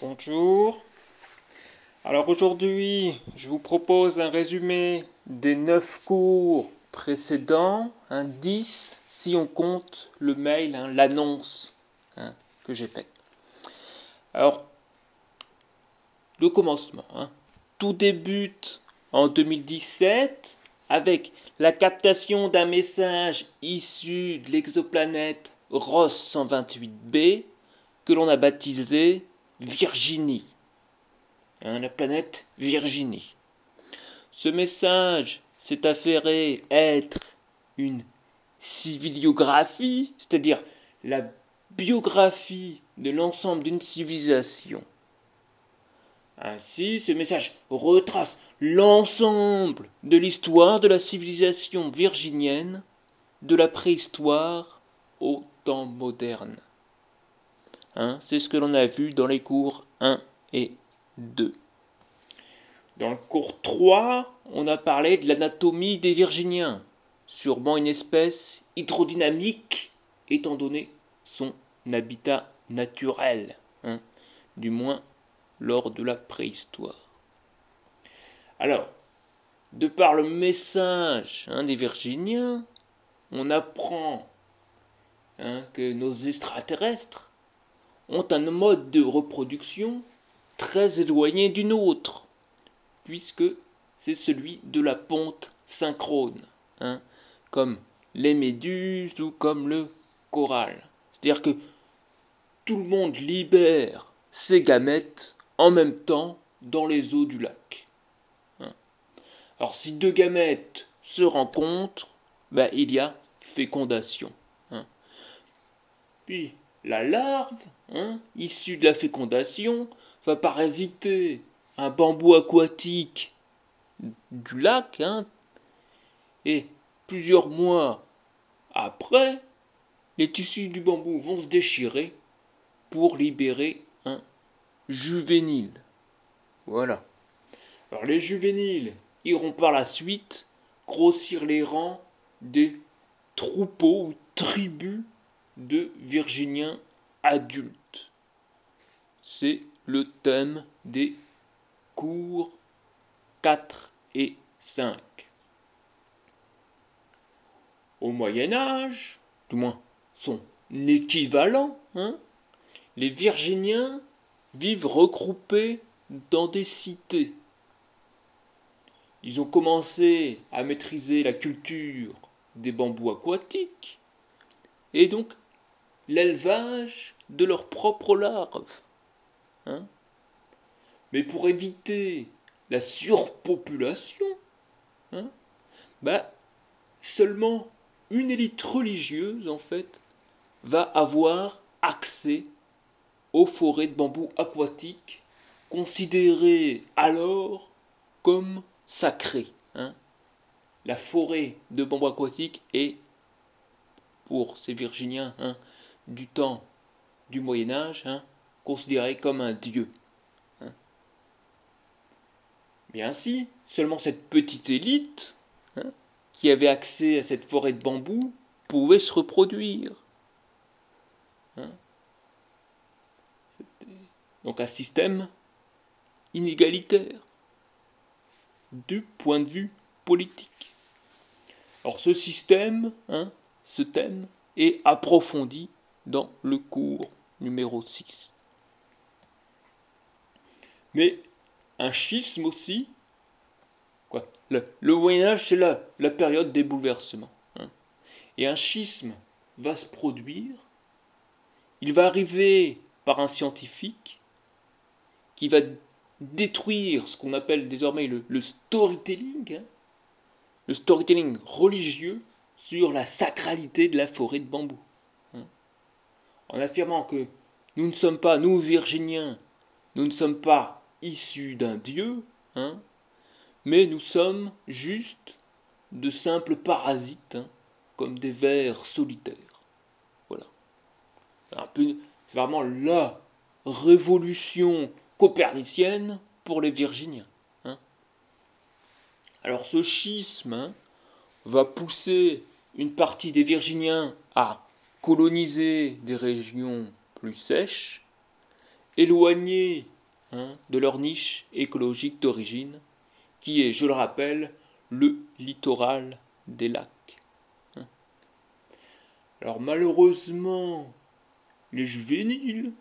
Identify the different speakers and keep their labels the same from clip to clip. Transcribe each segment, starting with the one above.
Speaker 1: Bonjour. Alors aujourd'hui, je vous propose un résumé des 9 cours précédents, un 10 si on compte le mail, hein, l'annonce hein, que j'ai faite. Alors, le commencement. Hein. Tout débute en 2017 avec la captation d'un message issu de l'exoplanète Ross 128b que l'on a baptisé Virginie. La planète Virginie. Ce message s'est affairé être une civiliographie, c'est-à-dire la biographie de l'ensemble d'une civilisation. Ainsi, ce message retrace l'ensemble de l'histoire de la civilisation virginienne, de la préhistoire au temps moderne. Hein, c'est ce que l'on a vu dans les cours 1 et 2. Dans le cours 3, on a parlé de l'anatomie des Virginiens, sûrement une espèce hydrodynamique étant donné son habitat naturel, hein, du moins lors de la préhistoire. Alors, de par le message hein, des Virginiens, on apprend que nos extraterrestres ont un mode de reproduction très éloigné du nôtre, puisque c'est celui de la ponte synchrone, hein, comme les méduses ou comme le coral. C'est-à-dire que tout le monde libère ses gamètes en même temps dans les eaux du lac. Hein. Alors si deux gamètes se rencontrent, ben, il y a fécondation. Hein. Puis la larve, hein, issue de la fécondation, va parasiter un bambou aquatique du lac, hein, et plusieurs mois après, les tissus du bambou vont se déchirer pour libérer un juvénile. Voilà. Alors les juvéniles iront par la suite grossir les rangs des troupeaux ou tribus de Virginiens adultes. C'est le thème des cours 4 et 5. Au Moyen Âge, du moins son équivalent, hein, les Virginiens vivent regroupés dans des cités. Ils ont commencé à maîtriser la culture des bambous aquatiques et donc l'élevage de leurs propres larves. Hein. Mais pour éviter la surpopulation, hein, bah, seulement une élite religieuse, en fait, va avoir accès aux forêts de bambou aquatiques, considérées alors comme sacrées. Hein. La forêt de bambou aquatique est, pour ces Virginiens, du temps du Moyen Âge, hein, considéré comme un dieu. Hein. Mais ainsi, seulement cette petite élite, hein, qui avait accès à cette forêt de bambou, pouvait se reproduire. Hein. Donc un système inégalitaire du point de vue politique. Alors ce système, ce thème, est approfondi dans le cours numéro 6. Mais un schisme aussi. Quoi le, Moyen Âge, c'est la, la période des bouleversements. Hein. Et un schisme va se produire. Il va arriver par un scientifique qui va détruire ce qu'on appelle désormais le, storytelling, hein. le storytelling religieux sur la sacralité de la forêt de bambou en affirmant que nous ne sommes pas, nous Virginiens, nous ne sommes pas issus d'un Dieu, hein, mais nous sommes juste de simples parasites, hein, comme des vers solitaires. Voilà. C'est vraiment la révolution copernicienne pour les Virginiens. Hein. Alors ce schisme va pousser une partie des Virginiens à coloniser des régions plus sèches éloignés hein, de leur niche écologique d'origine, qui est, je le rappelle, le littoral des lacs. Hein. Alors malheureusement, les juvéniles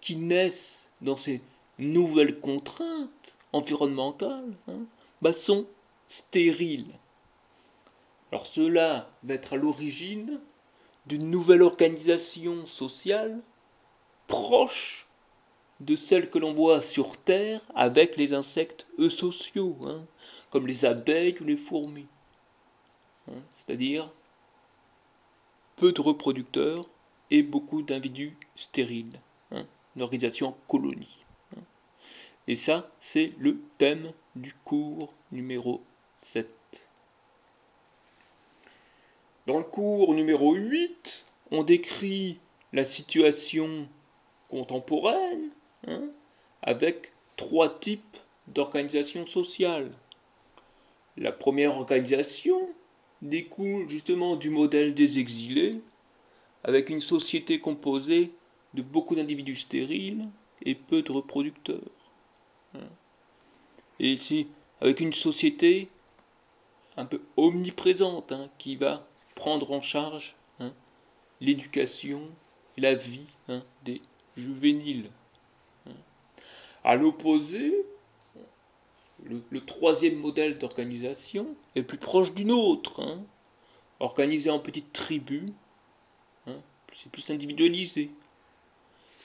Speaker 1: qui naissent dans ces nouvelles contraintes environnementales hein, bah, sont stériles. Alors cela va être à l'origine d'une nouvelle organisation sociale proche de celle que l'on voit sur Terre avec les insectes eusociaux, hein, comme les abeilles ou les fourmis. Hein, c'est-à-dire peu de reproducteurs et beaucoup d'individus stériles. Hein, une organisation colonie. Hein. Et ça, c'est le thème du cours numéro 7. Dans le cours numéro 8, on décrit la situation contemporaine hein, avec trois types d'organisations sociales. La première organisation découle justement du modèle des exilés, avec une société composée de beaucoup d'individus stériles et peu de reproducteurs. Hein. Et ici, avec une société un peu omniprésente hein, qui va prendre en charge hein, l'éducation et la vie des juvéniles. À l'opposé, le, troisième modèle d'organisation est plus proche d'une autre, organisé en petites tribus, c'est plus individualisé.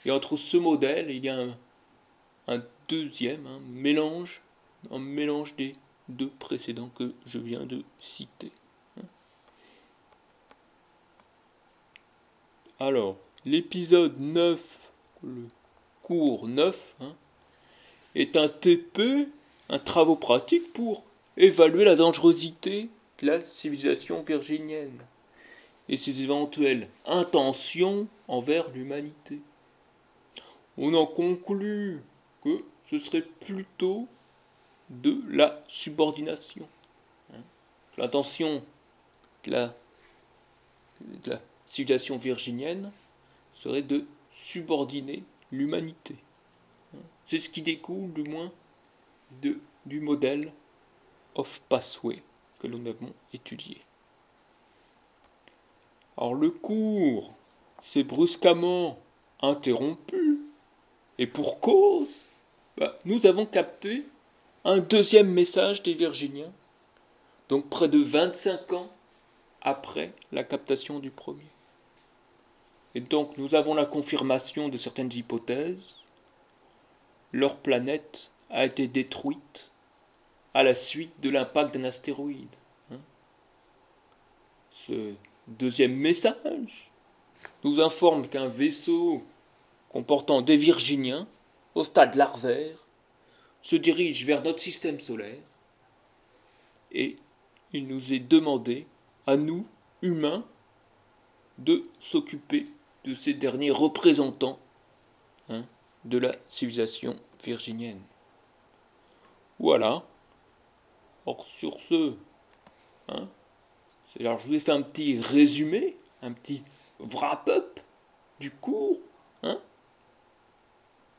Speaker 1: Et entre ce modèle, il y a un, deuxième un mélange, un mélange des deux précédents que je viens de citer. Alors, l'épisode 9, le cours 9, hein, est un TP, un travaux pratique pour évaluer la dangerosité de la civilisation virginienne et ses éventuelles intentions envers l'humanité. On en conclut que ce serait plutôt de la subordination. Hein. L'intention de la, civilisation virginienne serait de subordonner l'humanité. C'est ce qui découle du moins de, du modèle of pathway que nous avons étudié. Alors le cours s'est brusquement interrompu, et pour cause, bah, nous avons capté un deuxième message des Virginiens, donc près de 25 ans après la captation du premier. Et donc nous avons la confirmation de certaines hypothèses. Leur planète a été détruite à la suite de l'impact d'un astéroïde. Hein. Ce Deuxième message nous informe qu'un vaisseau comportant des Virginiens au stade larvaire se dirige vers notre système solaire et il nous est demandé, à nous, humains, de s'occuper de ces derniers représentants hein, de la civilisation virginienne. Voilà. Or, sur ce, hein, alors, je vous ai fait un petit résumé, un petit wrap-up du cours. Hein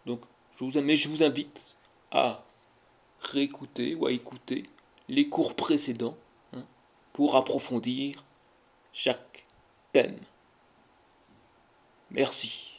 Speaker 1: Donc, je vous, mais je vous invite à réécouter ou à écouter les cours précédents hein, pour approfondir chaque thème. Merci.